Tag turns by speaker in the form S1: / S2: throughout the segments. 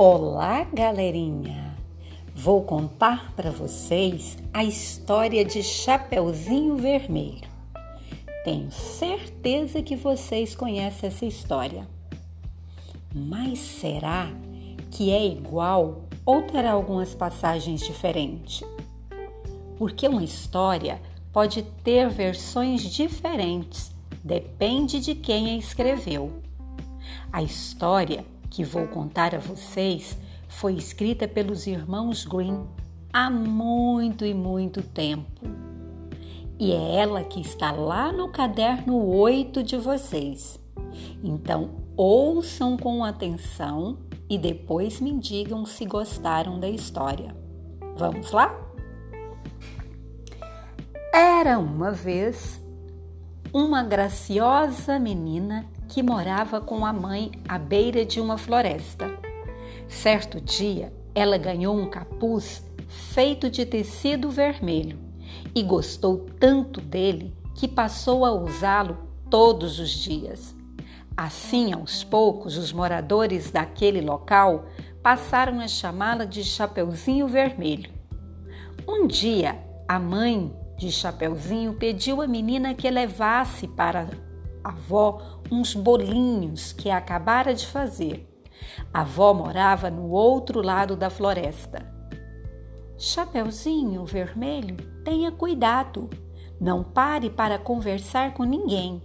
S1: Olá, galerinha! Vou contar para vocês a história de Chapeuzinho Vermelho. Tenho certeza que vocês conhecem essa história. Mas será que é igual ou terá algumas passagens diferentes? Porque uma história pode ter versões diferentes, depende de quem a escreveu. A história que vou contar a vocês foi escrita pelos irmãos Green há muito e muito tempo. E é ela que está lá no caderno 8 de vocês. Então, ouçam com atenção e depois me digam se gostaram da história. Vamos lá? Era uma vez uma graciosa menina que morava com a mãe à beira de uma floresta. Certo dia, ela ganhou um capuz feito de tecido vermelho e gostou tanto dele que passou a usá-lo todos os dias. Assim, aos poucos, os moradores daquele local passaram a chamá-la de Chapeuzinho Vermelho. Um dia, a mãe de Chapeuzinho pediu à menina que levasse para avó uns bolinhos que acabara de fazer. A avó morava no outro lado da floresta. Chapeuzinho vermelho, tenha cuidado. Não pare para conversar com ninguém.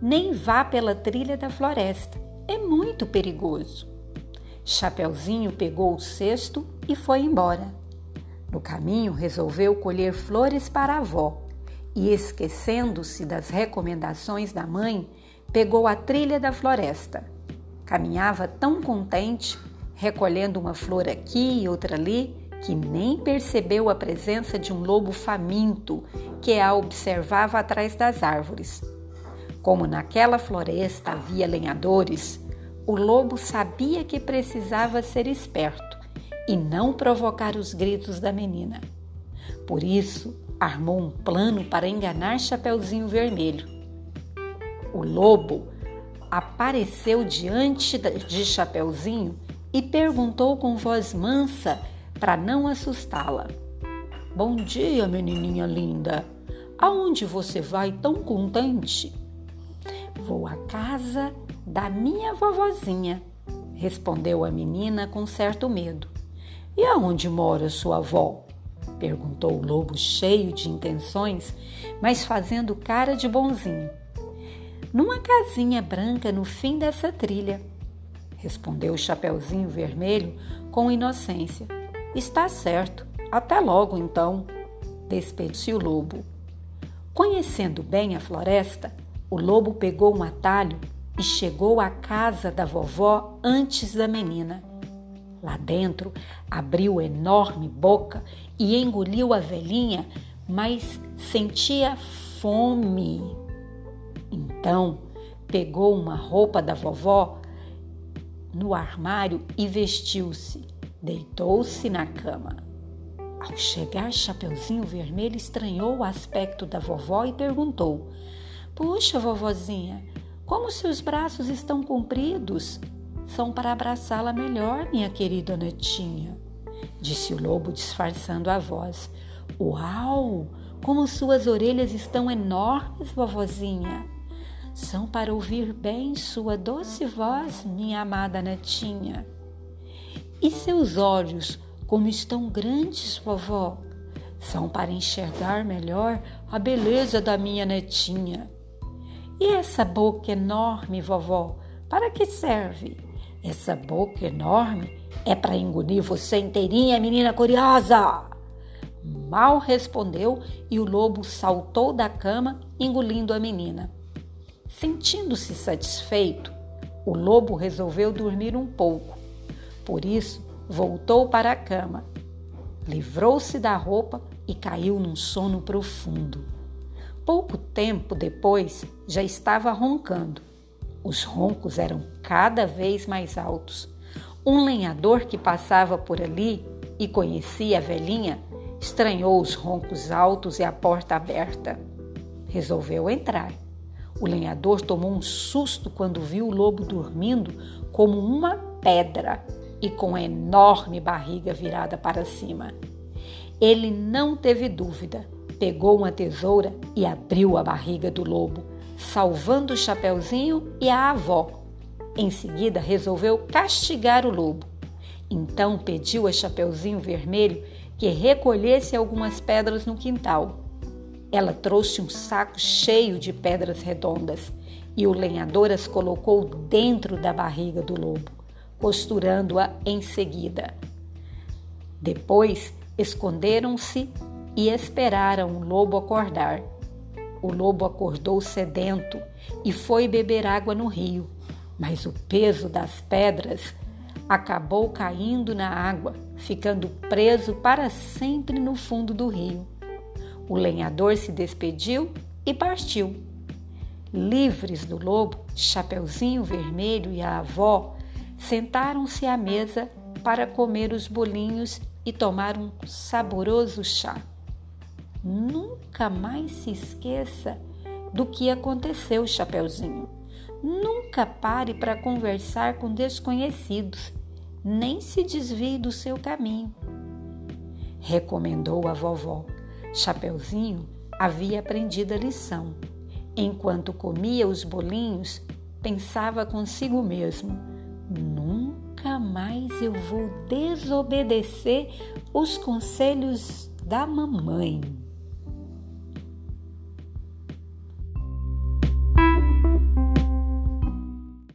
S1: Nem vá pela trilha da floresta. É muito perigoso. Chapeuzinho pegou o cesto e foi embora. No caminho, resolveu colher flores para a avó e, esquecendo-se das recomendações da mãe, pegou a trilha da floresta. Caminhava tão contente, recolhendo uma flor aqui e outra ali, que nem percebeu a presença de um lobo faminto que a observava atrás das árvores. Como naquela floresta havia lenhadores, o lobo sabia que precisava ser esperto e não provocar os gritos da menina. Por isso, armou um plano para enganar Chapeuzinho Vermelho. O lobo apareceu diante de Chapeuzinho e perguntou com voz mansa para não assustá-la: Bom dia, menininha linda. Aonde você vai tão contente? Vou à casa da minha vovozinha, respondeu a menina com certo medo. E aonde mora sua avó? Perguntou o lobo, cheio de intenções, mas fazendo cara de bonzinho. Numa casinha branca no fim dessa trilha, respondeu o Chapeuzinho Vermelho com inocência. Está certo, até logo então, despediu o lobo. Conhecendo bem a floresta, o lobo pegou um atalho e chegou à casa da vovó antes da menina. Lá dentro, abriu enorme boca e engoliu a velhinha, mas sentia fome. Então, pegou uma roupa da vovó no armário e vestiu-se. Deitou-se na cama. Ao chegar, Chapeuzinho Vermelho estranhou o aspecto da vovó e perguntou: Puxa, vovozinha, como seus braços estão compridos? São para abraçá-la melhor, minha querida netinha, disse o lobo, disfarçando a voz. Uau! Como suas orelhas estão enormes, vovozinha! São para ouvir bem sua doce voz, minha amada netinha. E seus olhos, como estão grandes, vovó? São para enxergar melhor a beleza da minha netinha. E essa boca enorme, vovó, para que serve? Essa boca enorme é para engolir você inteirinha, menina curiosa! Mal respondeu e o lobo saltou da cama, engolindo a menina. Sentindo-se satisfeito, o lobo resolveu dormir um pouco. Por isso, voltou para a cama, livrou-se da roupa e caiu num sono profundo. Pouco tempo depois, já estava roncando. Os roncos eram cada vez mais altos. Um lenhador que passava por ali e conhecia a velhinha estranhou os roncos altos e a porta aberta. Resolveu entrar. O lenhador tomou um susto quando viu o lobo dormindo como uma pedra. e com a enorme barriga virada para cima. Ele não teve dúvida, pegou uma tesoura e abriu a barriga do lobo, salvando o Chapeuzinho e a avó. Em seguida, resolveu castigar o lobo. Então pediu a Chapeuzinho Vermelho que recolhesse algumas pedras no quintal. Ela trouxe um saco cheio de pedras redondas e o lenhador as colocou dentro da barriga do lobo, costurando-a em seguida. Depois esconderam-se e esperaram o lobo acordar. O lobo acordou sedento e foi beber água no rio, mas o peso das pedras acabou caindo na água, ficando preso para sempre no fundo do rio. O lenhador se despediu e partiu. Livres do lobo, Chapeuzinho Vermelho e a avó sentaram-se à mesa para comer os bolinhos e tomar um saboroso chá. Nunca mais se esqueça do que aconteceu, Chapeuzinho. Nunca pare para conversar com desconhecidos, nem se desvie do seu caminho. Recomendou a vovó. Chapeuzinho havia aprendido a lição. Enquanto comia os bolinhos, pensava consigo mesmo: nunca mais eu vou desobedecer os conselhos da mamãe.